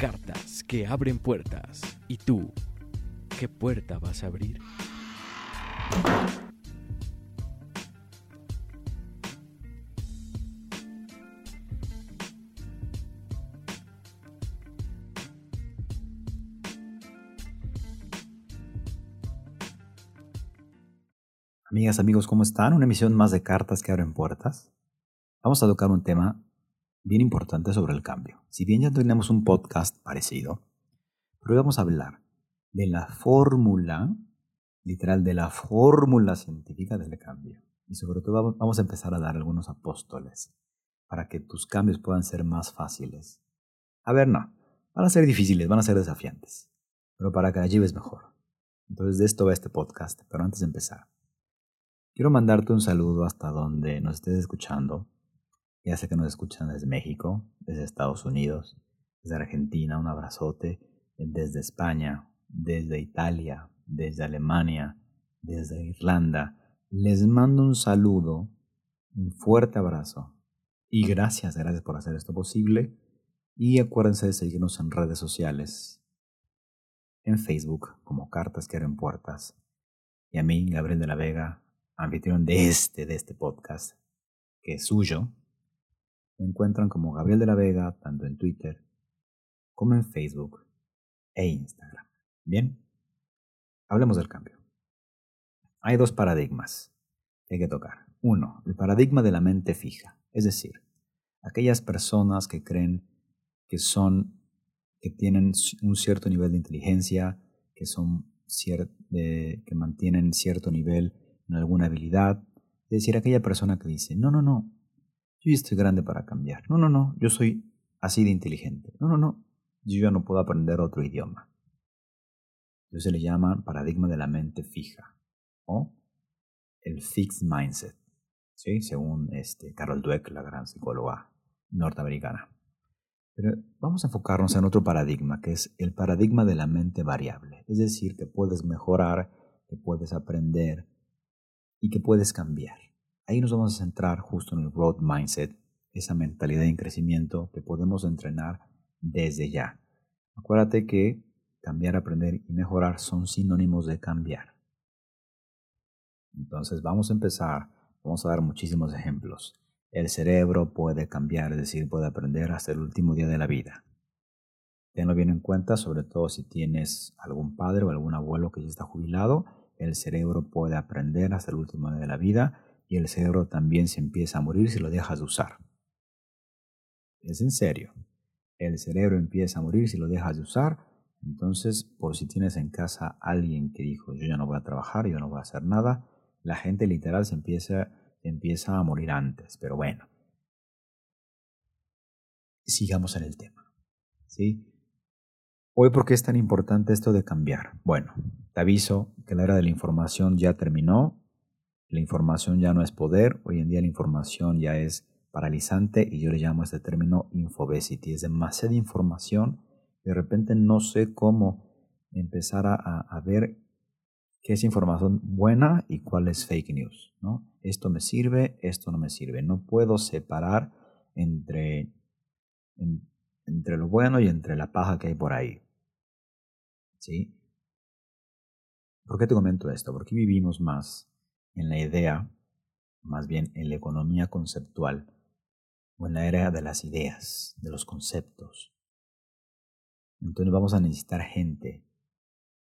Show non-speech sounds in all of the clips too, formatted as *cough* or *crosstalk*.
Cartas que abren puertas. ¿Y tú, qué puerta vas a abrir? Amigas, amigos, ¿cómo están? Una emisión más de Cartas que abren puertas. Vamos a tocar un tema bien importante sobre el cambio. Si bien ya tenemos un podcast parecido, pero hoy vamos a hablar de la fórmula, literal, de la fórmula científica del cambio. Y sobre todo vamos a empezar a dar algunos apóstoles para que tus cambios puedan ser más fáciles. A ver, no, van a ser difíciles, van a ser desafiantes, pero para que la lleves mejor. Entonces de esto va este podcast, pero antes de empezar, quiero mandarte un saludo hasta donde nos estés escuchando ya sé que nos escuchan desde México, desde Estados Unidos, desde Argentina, un abrazote, desde España, desde Italia, desde Alemania, desde Irlanda. Les mando un saludo, un fuerte abrazo y gracias, gracias por hacer esto posible. Y acuérdense de seguirnos en redes sociales, en Facebook como Cartas que abren puertas. Y a mí, Gabriel de la Vega, anfitrión de este, de este podcast, que es suyo, encuentran como Gabriel de la Vega tanto en Twitter como en Facebook e Instagram. Bien, hablemos del cambio. Hay dos paradigmas que hay que tocar. Uno, el paradigma de la mente fija, es decir, aquellas personas que creen que son, que tienen un cierto nivel de inteligencia, que son que mantienen cierto nivel en alguna habilidad, es decir, aquella persona que dice, no, no, no, yo ya estoy grande para cambiar. No, no, no, yo soy así de inteligente. No, no, no, yo ya no puedo aprender otro idioma. Eso se le llama paradigma de la mente fija o el fixed mindset, ¿sí? según este, Carol Dweck, la gran psicóloga norteamericana. Pero vamos a enfocarnos en otro paradigma, que es el paradigma de la mente variable. Es decir, que puedes mejorar, que puedes aprender y que puedes cambiar. Ahí nos vamos a centrar justo en el growth mindset, esa mentalidad en crecimiento que podemos entrenar desde ya. Acuérdate que cambiar, aprender y mejorar son sinónimos de cambiar. Entonces vamos a empezar, vamos a dar muchísimos ejemplos. El cerebro puede cambiar, es decir, puede aprender hasta el último día de la vida. Tenlo bien en cuenta, sobre todo si tienes algún padre o algún abuelo que ya está jubilado, el cerebro puede aprender hasta el último día de la vida y el cerebro también se empieza a morir si lo dejas de usar. Es en serio. El cerebro empieza a morir si lo dejas de usar. Entonces, por si tienes en casa alguien que dijo, yo ya no voy a trabajar, yo no voy a hacer nada, la gente literal se empieza, empieza a morir antes. Pero bueno, sigamos en el tema. ¿sí? Hoy, ¿por qué es tan importante esto de cambiar? Bueno, te aviso que la era de la información ya terminó la información ya no es poder, hoy en día la información ya es paralizante y yo le llamo este término infobesity. Es demasiada información, de repente no sé cómo empezar a, ver qué es información buena y cuál es fake news. ¿no? Esto me sirve, esto no me sirve. No puedo separar entre, entre lo bueno y entre la paja que hay por ahí. ¿Sí? ¿Por qué te comento esto? Porque vivimos más en la idea, más bien en la economía conceptual, o en la era de las ideas, de los conceptos. Entonces vamos a necesitar gente,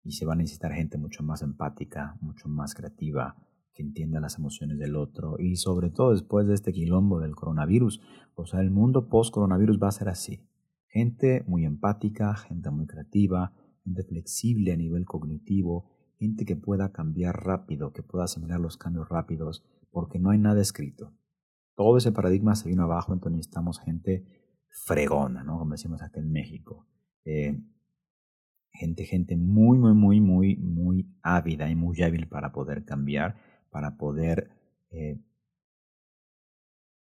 y se va a necesitar gente mucho más empática, mucho más creativa, que entienda las emociones del otro, y sobre todo después de este quilombo del coronavirus, o sea, el mundo post-coronavirus va a ser así. Gente muy empática, gente muy creativa, gente flexible a nivel cognitivo, gente que pueda cambiar rápido, que pueda asimilar los cambios rápidos, porque no hay nada escrito. Todo ese paradigma se vino abajo, entonces necesitamos gente fregona, ¿no? Como decimos aquí en México. Eh, gente, gente muy, muy, muy, muy, muy ávida y muy hábil para poder cambiar, para poder, eh,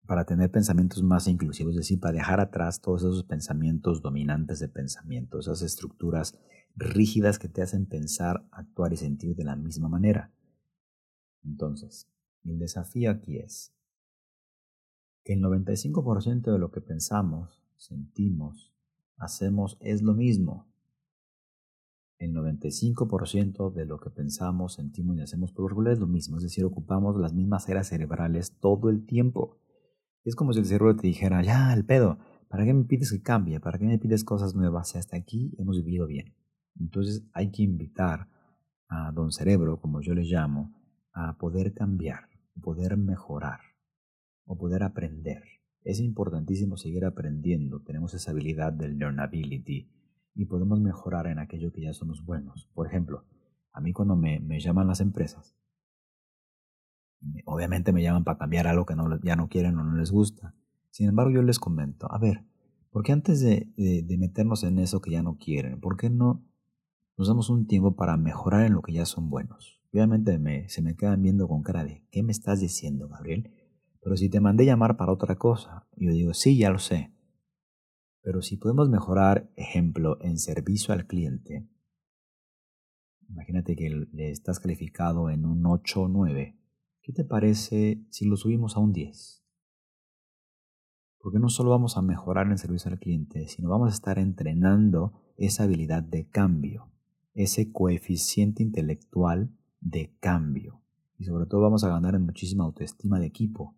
para tener pensamientos más inclusivos, es decir, para dejar atrás todos esos pensamientos dominantes de pensamiento, esas estructuras rígidas que te hacen pensar, actuar y sentir de la misma manera. Entonces, el desafío aquí es que el 95% de lo que pensamos, sentimos, hacemos es lo mismo. El 95% de lo que pensamos, sentimos y hacemos por regular es lo mismo, es decir, ocupamos las mismas áreas cerebrales todo el tiempo. Es como si el cerebro te dijera, ya, el pedo, ¿para qué me pides que cambie? ¿Para qué me pides cosas nuevas? Si hasta aquí hemos vivido bien. Entonces hay que invitar a don cerebro, como yo le llamo, a poder cambiar, poder mejorar o poder aprender. Es importantísimo seguir aprendiendo. Tenemos esa habilidad del learnability y podemos mejorar en aquello que ya somos buenos. Por ejemplo, a mí cuando me llaman las empresas, obviamente me llaman para cambiar algo que no, ya no quieren o no les gusta. Sin embargo, yo les comento, a ver, ¿por qué antes de, de, meternos en eso que ya no quieren, por qué no nos damos un tiempo para mejorar en lo que ya son buenos? Obviamente me, se me quedan viendo con cara de, ¿qué me estás diciendo, Gabriel? Pero si te mandé llamar para otra cosa, yo digo, sí, ya lo sé. Pero si podemos mejorar, ejemplo, en servicio al cliente, imagínate que le estás calificado en un 8 o 9, ¿qué te parece si lo subimos a un 10? Porque no solo vamos a mejorar en servicio al cliente, sino vamos a estar entrenando esa habilidad de cambio, ese coeficiente intelectual de cambio. Y sobre todo vamos a ganar en muchísima autoestima de equipo,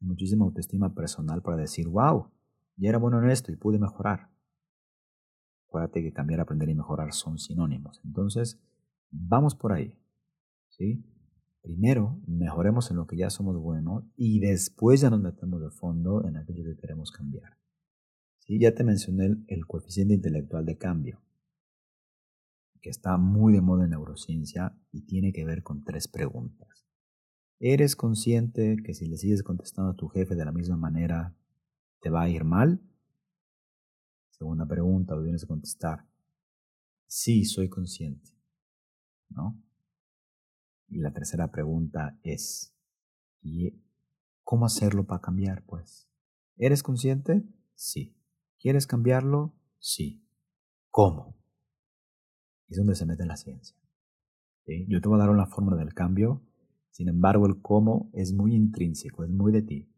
muchísima autoestima personal para decir, wow, ya era bueno en esto y pude mejorar. Acuérdate que cambiar, aprender y mejorar son sinónimos. Entonces, vamos por ahí. ¿sí? Primero, mejoremos en lo que ya somos buenos y después ya nos metemos de fondo en aquello que queremos cambiar. Ya te mencioné el coeficiente intelectual de cambio, que está muy de moda en neurociencia y tiene que ver con tres preguntas. ¿Eres consciente que si le sigues contestando a tu jefe de la misma manera, te va a ir mal? Segunda pregunta, o vienes a contestar, sí, soy consciente. ¿No? Y la tercera pregunta es, ¿y cómo hacerlo para cambiar? Pues, ¿eres consciente? Sí. ¿Quieres cambiarlo? Sí. ¿Cómo? Es donde se mete la ciencia. Yo te voy a dar una fórmula del cambio sin embargo, el cómo es muy intrínseco, es muy de ti.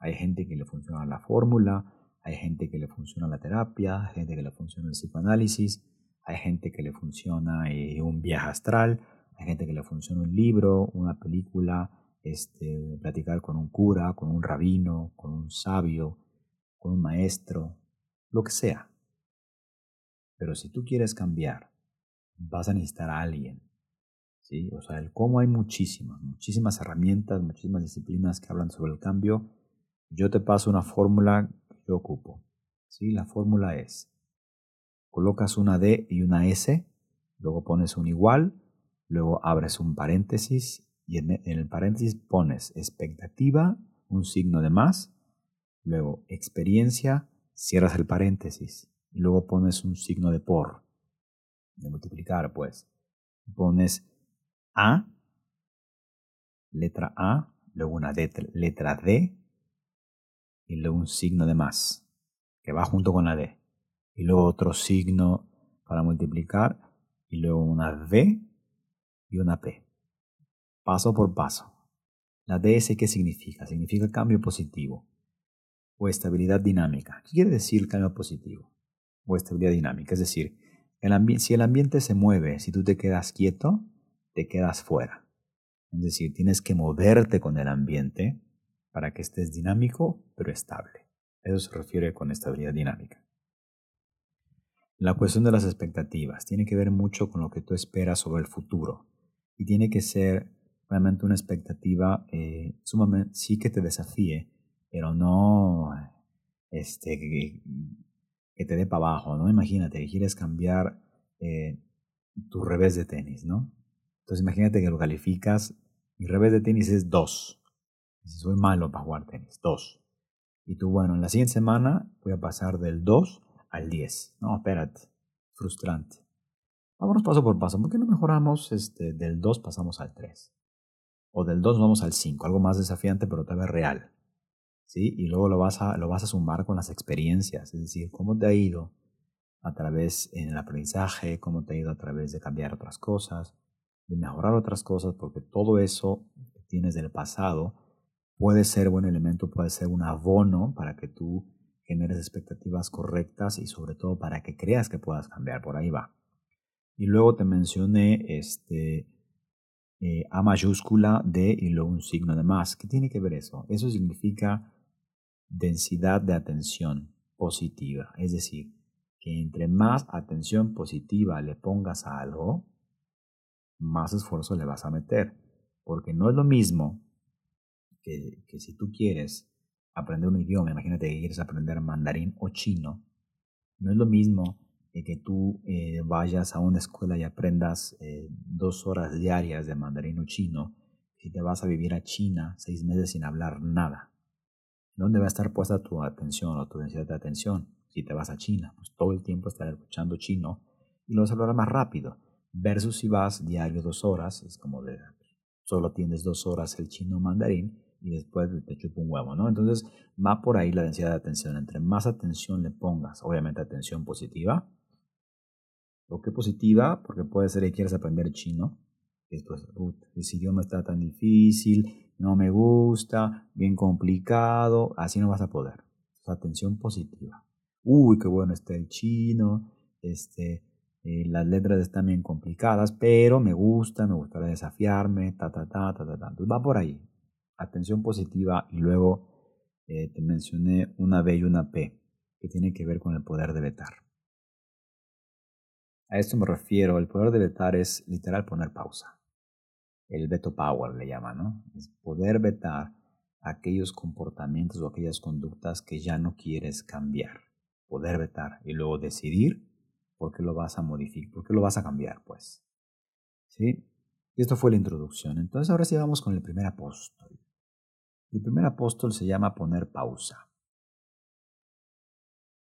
Hay gente que le funciona la fórmula, hay gente que le funciona la terapia, hay gente que le funciona el psicoanálisis, hay gente que le funciona eh, un viaje astral, hay gente que le funciona un libro, una película, este, platicar con un cura, con un rabino, con un sabio, con un maestro, lo que sea. Pero si tú quieres cambiar, vas a necesitar a alguien o sea, el cómo hay muchísimas, muchísimas herramientas, muchísimas disciplinas que hablan sobre el cambio. Yo te paso una fórmula que yo ocupo, ¿sí? La fórmula es, colocas una D y una S, luego pones un igual, luego abres un paréntesis y en el paréntesis pones expectativa, un signo de más, luego experiencia, cierras el paréntesis y luego pones un signo de por, de multiplicar, pues. Pones a, letra A, luego una letra D y luego un signo de más que va junto con la D. Y luego otro signo para multiplicar y luego una D y una P. Paso por paso. La DS, ¿qué significa? Significa cambio positivo o estabilidad dinámica. ¿Qué quiere decir cambio positivo o estabilidad dinámica? Es decir, si el ambiente se mueve, si tú te quedas quieto, te quedas fuera. Es decir, tienes que moverte con el ambiente para que estés dinámico pero estable. Eso se refiere con estabilidad dinámica. La cuestión de las expectativas tiene que ver mucho con lo que tú esperas sobre el futuro y tiene que ser realmente una expectativa eh, sumamente, sí que te desafíe, pero no este, que, te dé para abajo, ¿no? Imagínate que quieres cambiar eh, tu revés de tenis, ¿no? Entonces imagínate que lo calificas, mi revés de tenis es 2. Si soy malo para jugar tenis, 2. Y tú, bueno, en la siguiente semana voy a pasar del 2 al 10. No, espérate, frustrante. Vámonos paso por paso. ¿Por qué no mejoramos este, del 2 pasamos al 3? O del 2 vamos al 5, algo más desafiante pero tal vez real. ¿Sí? Y luego lo vas, a, lo vas a sumar con las experiencias, es decir, cómo te ha ido a través en el aprendizaje, cómo te ha ido a través de cambiar otras cosas, de mejorar otras cosas, porque todo eso que tienes del pasado puede ser buen elemento, puede ser un abono para que tú generes expectativas correctas y sobre todo para que creas que puedas cambiar. Por ahí va. Y luego te mencioné este eh, A mayúscula, D y luego un signo de más. ¿Qué tiene que ver eso? Eso significa densidad de atención positiva. Es decir, que entre más atención positiva le pongas a algo, más esfuerzo le vas a meter. Porque no es lo mismo que, si tú quieres aprender un idioma, imagínate que quieres aprender mandarín o chino, no es lo mismo que tú eh, vayas a una escuela y aprendas eh, dos horas diarias de mandarín o chino, si te vas a vivir a China seis meses sin hablar nada. ¿Dónde va a estar puesta tu atención o tu densidad de atención? Si te vas a China, pues todo el tiempo estar escuchando chino y lo vas a hablar más rápido. Versus si vas diario dos horas, es como de solo tienes dos horas el chino mandarín y después te chupa un huevo, ¿no? Entonces va por ahí la densidad de atención. Entre más atención le pongas, obviamente atención positiva. ¿Por qué positiva? Porque puede ser que quieras aprender chino. Después, ese idioma está tan difícil, no me gusta, bien complicado, así no vas a poder. atención positiva. Uy, qué bueno está el chino, este, eh, las letras están bien complicadas, pero me gusta, me gustaría desafiarme, ta, ta, ta, ta, ta, ta. Entonces va por ahí atención positiva y luego eh, te mencioné una B y una P, que tiene que ver con el poder de vetar. A esto me refiero, el poder de vetar es literal poner pausa. El veto power le llama, ¿no? Es poder vetar aquellos comportamientos o aquellas conductas que ya no quieres cambiar. Poder vetar y luego decidir por qué lo vas a modificar, por qué lo vas a cambiar, pues. ¿Sí? Y esto fue la introducción. Entonces ahora sí vamos con el primer apóstol. El primer apóstol se llama poner pausa.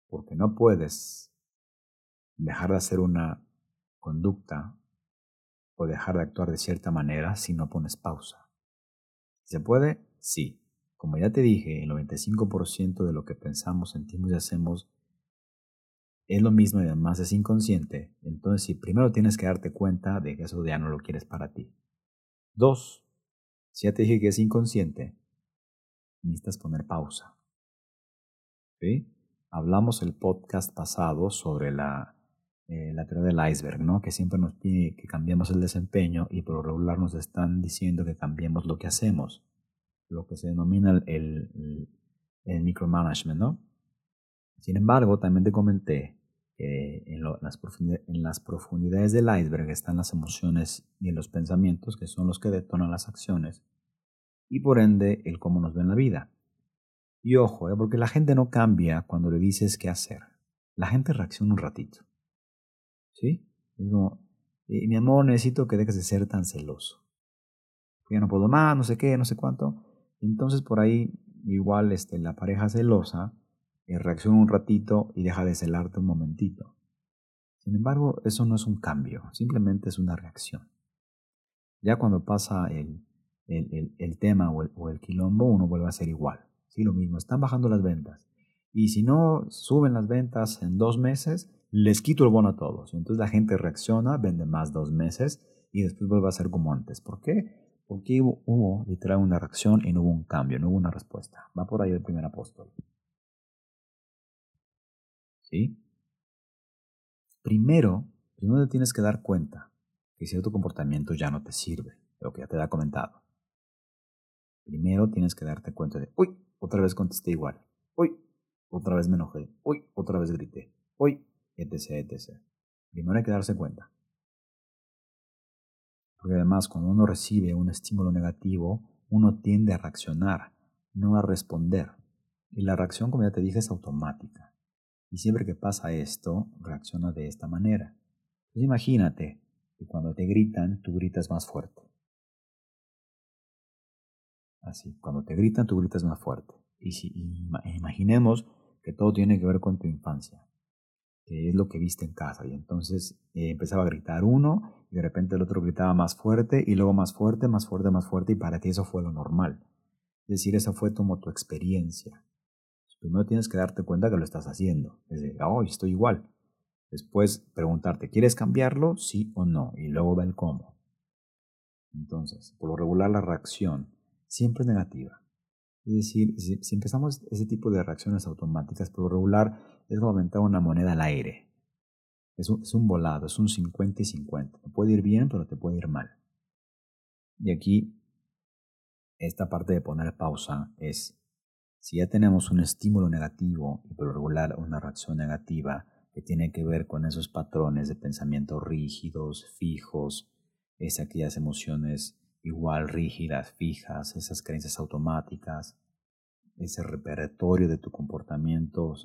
Porque no puedes dejar de hacer una conducta o dejar de actuar de cierta manera si no pones pausa. ¿Se puede? Sí. Como ya te dije, el 95% de lo que pensamos, sentimos y hacemos es lo mismo y además es inconsciente. Entonces, si primero tienes que darte cuenta de que eso ya no lo quieres para ti. Dos, si ya te dije que es inconsciente, necesitas poner pausa. Hablamos el podcast pasado sobre la, eh, la teoría del iceberg, ¿no? que siempre nos pide que cambiemos el desempeño y por lo regular nos están diciendo que cambiemos lo que hacemos, lo que se denomina el, el, el micromanagement. ¿no? Sin embargo, también te comenté que en, las en las profundidades del iceberg están las emociones y los pensamientos, que son los que detonan las acciones y por ende el cómo nos ve en la vida. Y ojo, ¿eh? porque la gente no cambia cuando le dices qué hacer. La gente reacciona un ratito. ¿Sí? Como, eh, mi amor, necesito que dejes de ser tan celoso. Ya no puedo más, no sé qué, no sé cuánto. Entonces por ahí igual este, la pareja celosa eh, reacciona un ratito y deja de celarte un momentito. Sin embargo, eso no es un cambio, simplemente es una reacción. Ya cuando pasa el, el, tema o el, o el, quilombo, uno vuelve a ser igual. Sí, lo mismo, están bajando las ventas. Y si no suben las ventas en dos meses, les quito el bono a todos. Entonces la gente reacciona, vende más dos meses y después vuelve a ser como antes. ¿Por qué? Porque hubo, literal una reacción y no hubo un cambio, no hubo una respuesta. Va por ahí el primer apóstol. ¿Sí? Primero, primero te tienes que dar cuenta que cierto comportamiento ya no te sirve, lo que ya te he comentado. Primero tienes que darte cuenta de, uy, otra vez contesté igual, uy, otra vez me enojé, uy, otra vez grité, uy, etc, etc. Primero hay que darse cuenta. Porque además cuando uno recibe un estímulo negativo, uno tiende a reaccionar, no a responder. Y la reacción, como ya te dije, es automática. Y siempre que pasa esto, reacciona de esta manera. Pues imagínate que cuando te gritan, tú gritas más fuerte. Así, cuando te gritan, tú gritas más fuerte. Y si imaginemos que todo tiene que ver con tu infancia. Es lo que viste en casa. Y entonces eh, empezaba a gritar uno y de repente el otro gritaba más fuerte y luego más fuerte, más fuerte, más fuerte y para ti eso fue lo normal. Es decir, esa fue como tu experiencia. Primero tienes que darte cuenta que lo estás haciendo. Es decir, oh, estoy igual. Después preguntarte, ¿quieres cambiarlo? Sí o no. Y luego ve el cómo. Entonces, por lo regular la reacción siempre es negativa. Es decir, si, empezamos ese tipo de reacciones automáticas, por lo regular es como aventar una moneda al aire. Es un, volado, es un 50 y 50. Te puede ir bien, pero te puede ir mal. Y aquí, esta parte de poner pausa es, si ya tenemos un estímulo negativo y por regular una reacción negativa que tiene que ver con esos patrones de pensamiento rígidos, fijos, es aquellas emociones igual rígidas, fijas, esas creencias automáticas, ese repertorio de tu comportamiento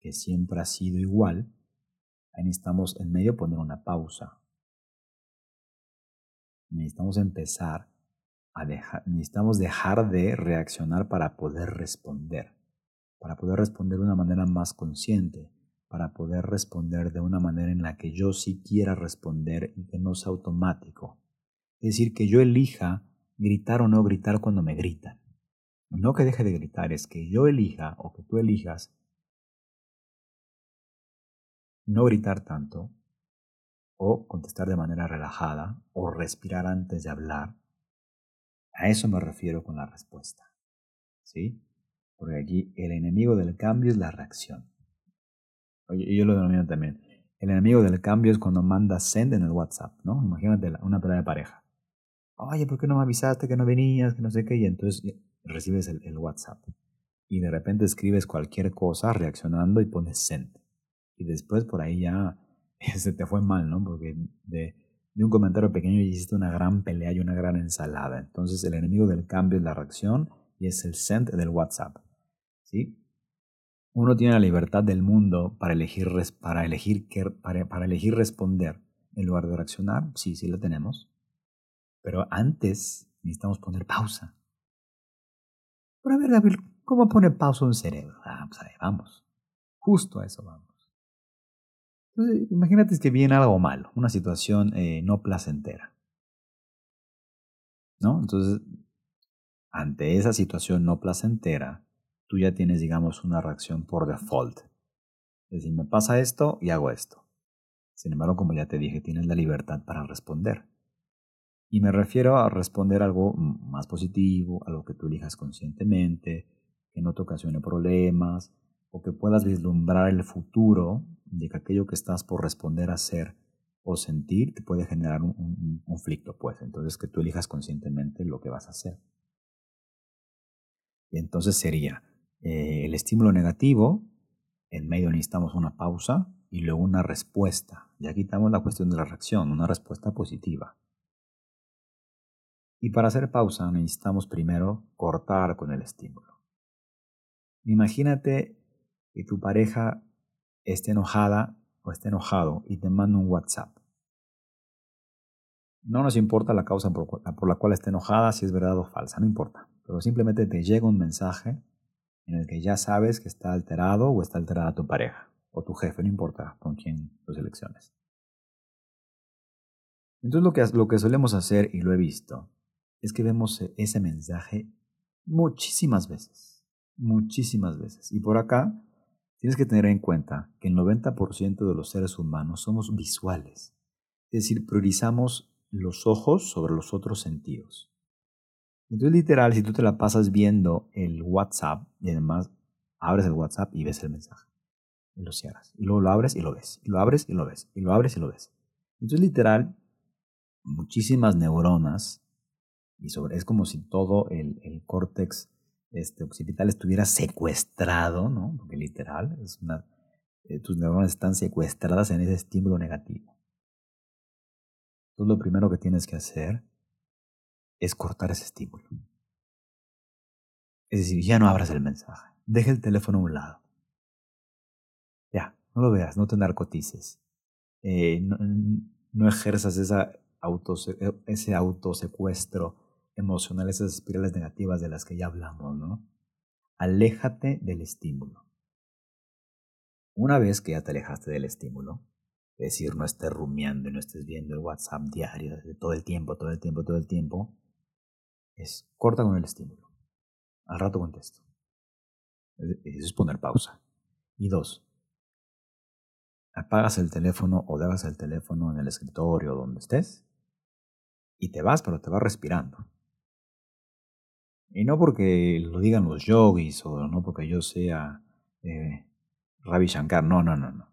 que siempre ha sido igual, ahí necesitamos en medio poner una pausa. Necesitamos empezar a dejar, necesitamos dejar de reaccionar para poder responder, para poder responder de una manera más consciente, para poder responder de una manera en la que yo sí quiera responder y que no sea automático. Es decir, que yo elija gritar o no gritar cuando me gritan. No que deje de gritar, es que yo elija o que tú elijas no gritar tanto o contestar de manera relajada o respirar antes de hablar. A eso me refiero con la respuesta. ¿Sí? Porque aquí el enemigo del cambio es la reacción. Oye, yo lo denomino también. El enemigo del cambio es cuando manda send en el WhatsApp, ¿no? Imagínate una pelea de pareja. Oye, ¿por qué no me avisaste que no venías, que no sé qué? Y entonces recibes el, el WhatsApp. Y de repente escribes cualquier cosa reaccionando y pones send. Y después por ahí ya *laughs* se te fue mal, ¿no? Porque de, un comentario pequeño hiciste una gran pelea y una gran ensalada. Entonces el enemigo del cambio es la reacción y es el send del WhatsApp. ¿Sí? Uno tiene la libertad del mundo para elegir, para elegir, para, para elegir responder en lugar de reaccionar. Sí, sí la tenemos. Pero antes necesitamos poner pausa. Pero a ver, David, ¿cómo pone pausa un cerebro? Ah, pues ahí vamos. Justo a eso vamos. Entonces, imagínate que viene algo malo, una situación eh, no placentera. ¿No? Entonces, ante esa situación no placentera, tú ya tienes, digamos, una reacción por default. Es decir, me pasa esto y hago esto. Sin embargo, como ya te dije, tienes la libertad para responder. Y me refiero a responder algo más positivo, algo que tú elijas conscientemente, que no te ocasione problemas, o que puedas vislumbrar el futuro de que aquello que estás por responder a hacer o sentir te puede generar un, conflicto, pues. Entonces que tú elijas conscientemente lo que vas a hacer. Y entonces sería eh, el estímulo negativo, en medio necesitamos una pausa y luego una respuesta. Ya quitamos la cuestión de la reacción, una respuesta positiva. Y para hacer pausa necesitamos primero cortar con el estímulo. Imagínate que tu pareja esté enojada o esté enojado y te manda un WhatsApp. No nos importa la causa por, la cual esté enojada, si es verdad o falsa, no importa. Pero simplemente te llega un mensaje en el que ya sabes que está alterado o está alterada tu pareja o tu jefe, no importa con quién lo selecciones. Entonces lo que, lo que solemos hacer, y lo he visto, es que vemos ese mensaje muchísimas veces, muchísimas veces. Y por acá Tienes que tener en cuenta que el 90% de los seres humanos somos visuales, es decir, priorizamos los ojos sobre los otros sentidos. Entonces, literal, si tú te la pasas viendo el WhatsApp y además abres el WhatsApp y ves el mensaje y lo cierras, y luego lo abres y lo ves, y lo abres y lo ves, y lo abres y lo ves. Entonces, literal, muchísimas neuronas, y sobre, es como si todo el, el córtex este, occipital estuviera secuestrado, ¿no? Porque literal, eh, tus neuronas están secuestradas en ese estímulo negativo. Entonces lo primero que tienes que hacer es cortar ese estímulo. Es decir, ya no abras el mensaje. Deja el teléfono a un lado. Ya, no lo veas, no te narcotices. Eh, no, ejerzas esa auto, ese autosecuestro emocionales, esas espirales negativas de las que ya hablamos, ¿no? Aléjate del estímulo. Una vez que ya te alejaste del estímulo, es decir, no estés rumiando y no estés viendo el WhatsApp diario de todo el tiempo, todo el tiempo, todo el tiempo, es corta con el estímulo. Al rato contesto. Eso es poner pausa. Y dos, apagas el teléfono o dejas el teléfono en el escritorio donde estés y te vas, pero te vas respirando. Y no porque lo digan los yogis o no porque yo sea eh, Ravi Shankar, no, no, no, no.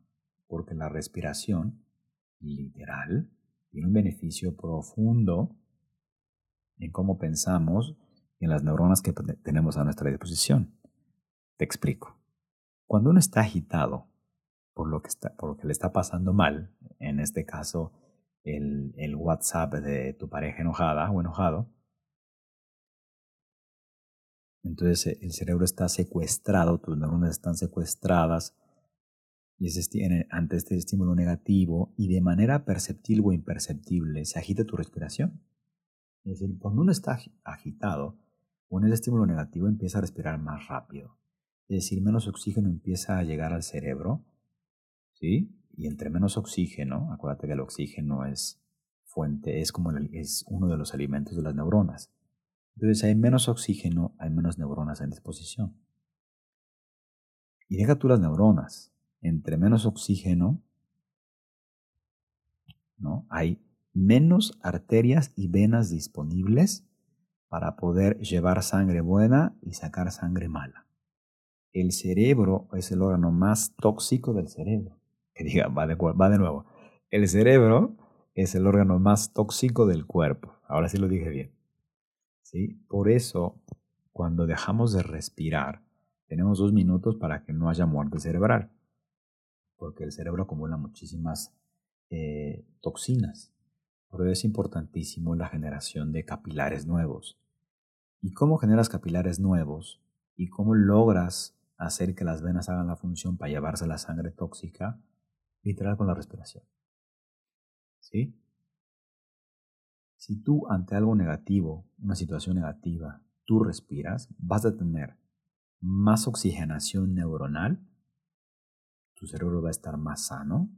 Porque la respiración, literal, tiene un beneficio profundo en cómo pensamos y en las neuronas que tenemos a nuestra disposición. Te explico. Cuando uno está agitado por lo que, está, por lo que le está pasando mal, en este caso el, el WhatsApp de tu pareja enojada o enojado, entonces eh, el cerebro está secuestrado, tus neuronas están secuestradas y ante este estímulo negativo y de manera perceptible o imperceptible se agita tu respiración. Es decir, cuando uno está agitado con ese estímulo negativo empieza a respirar más rápido. Es decir, menos oxígeno empieza a llegar al cerebro, ¿sí? Y entre menos oxígeno, acuérdate que el oxígeno es fuente, es como es uno de los alimentos de las neuronas. Entonces hay menos oxígeno, hay menos neuronas en disposición. Y deja tú las neuronas. Entre menos oxígeno, ¿no? Hay menos arterias y venas disponibles para poder llevar sangre buena y sacar sangre mala. El cerebro es el órgano más tóxico del cerebro. Que diga, va de, va de nuevo. El cerebro es el órgano más tóxico del cuerpo. Ahora sí lo dije bien. Por eso, cuando dejamos de respirar, tenemos dos minutos para que no haya muerte cerebral, porque el cerebro acumula muchísimas eh, toxinas. Por eso es importantísimo la generación de capilares nuevos. ¿Y cómo generas capilares nuevos? ¿Y cómo logras hacer que las venas hagan la función para llevarse la sangre tóxica? Literal con la respiración. ¿Sí? Si tú ante algo negativo, una situación negativa, tú respiras, vas a tener más oxigenación neuronal, tu cerebro va a estar más sano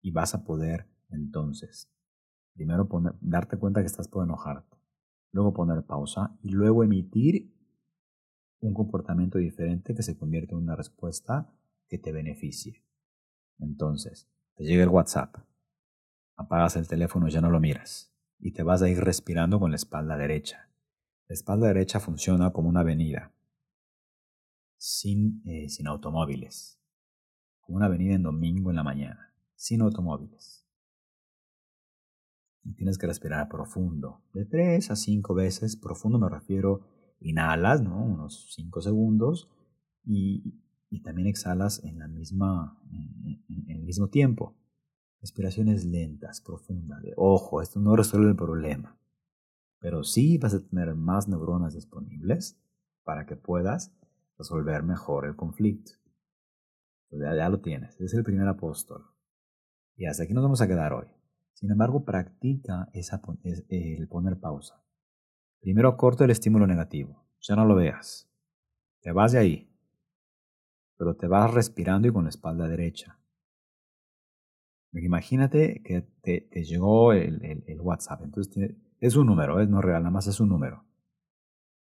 y vas a poder entonces, primero darte cuenta que estás por enojarte, luego poner pausa y luego emitir un comportamiento diferente que se convierte en una respuesta que te beneficie. Entonces, te llega el WhatsApp, apagas el teléfono ya no lo miras y te vas a ir respirando con la espalda derecha. La espalda derecha funciona como una avenida, sin, eh, sin automóviles, como una avenida en domingo en la mañana, sin automóviles. Y tienes que respirar profundo, de 3 a 5 veces, profundo me refiero, inhalas, ¿no? unos 5 segundos, y, y, también exhalas en, la misma, en el mismo tiempo. Respiraciones lentas, profundas, de ojo, esto no resuelve el problema, pero sí vas a tener más neuronas disponibles para que puedas resolver mejor el conflicto. Ya, lo tienes, es el primer apóstol. Y hasta aquí nos vamos a quedar hoy. Sin embargo, practica esa, el poner pausa. Primero corta el estímulo negativo, ya no lo veas. Te vas de ahí, pero te vas respirando y con la espalda derecha. Imagínate que te, llegó el, WhatsApp, entonces es un número, es no real, nada más es un número.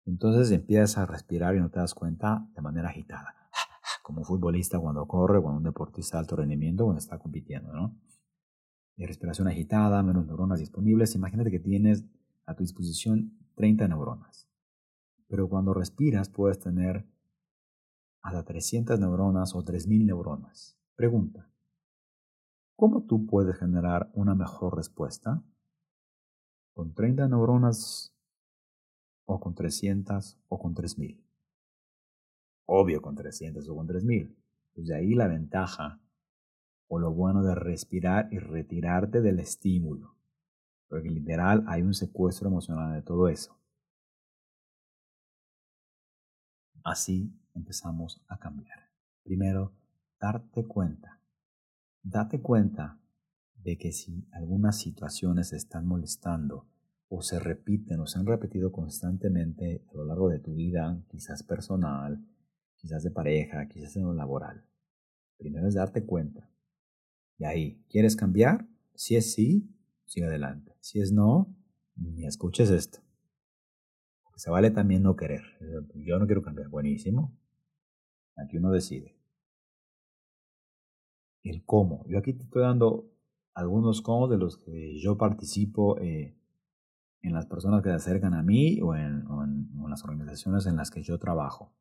Entonces empiezas a respirar y no te das cuenta de manera agitada, *laughs* como un futbolista cuando corre, cuando un deportista de alto rendimiento, cuando está compitiendo, ¿no? Respiración agitada, menos neuronas disponibles. Imagínate que tienes a tu disposición 30 neuronas. Pero cuando respiras puedes tener hasta 300 neuronas o 3000 neuronas. Pregunta, ¿Cómo tú puedes generar una mejor respuesta? ¿Con 30 neuronas o con 300 o con 3000? Obvio con 300 o con 3000. Pues de ahí la ventaja o lo bueno de respirar y retirarte del estímulo. Porque literal hay un secuestro emocional de todo eso. Así empezamos a cambiar. Primero, darte cuenta date cuenta de que si algunas situaciones están molestando o se repiten o se han repetido constantemente a lo largo de tu vida, quizás personal, quizás de pareja, quizás en lo laboral, Primero es darte cuenta. De ahí, ¿quieres cambiar? Si es sí, sigue adelante. Si es no, ni escuches esto. Se vale también no querer. Yo no quiero cambiar. Buenísimo. Aquí uno decide. El cómo. Yo aquí te estoy dando algunos cómo de los que yo participo eh, en las personas que se acercan a mí o en, las organizaciones en las que yo trabajo.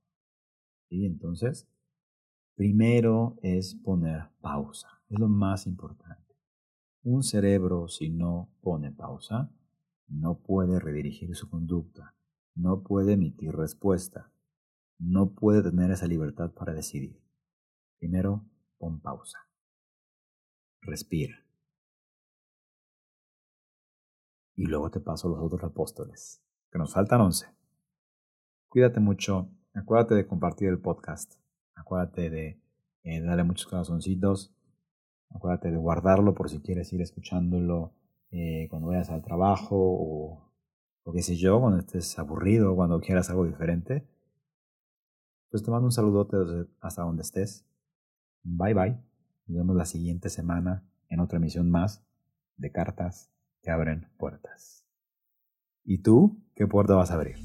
¿Sí? Entonces, primero es poner pausa. Es lo más importante. Un cerebro, si no pone pausa, no puede redirigir su conducta, no puede emitir respuesta, no puede tener esa libertad para decidir. Primero, pon pausa. Respira. y luego te paso los otros apóstoles, que nos faltan once. Cuídate mucho, acuérdate de compartir el podcast, acuérdate de eh, darle muchos corazoncitos, acuérdate de guardarlo por si quieres ir escuchándolo eh, cuando vayas al trabajo o, qué sé yo, cuando estés aburrido cuando quieras algo diferente. Pues te mando un saludote hasta donde estés. Bye bye. Nos vemos la siguiente semana en otra emisión más de Cartas abren puertas. ¿Y tú qué puerta vas a abrir?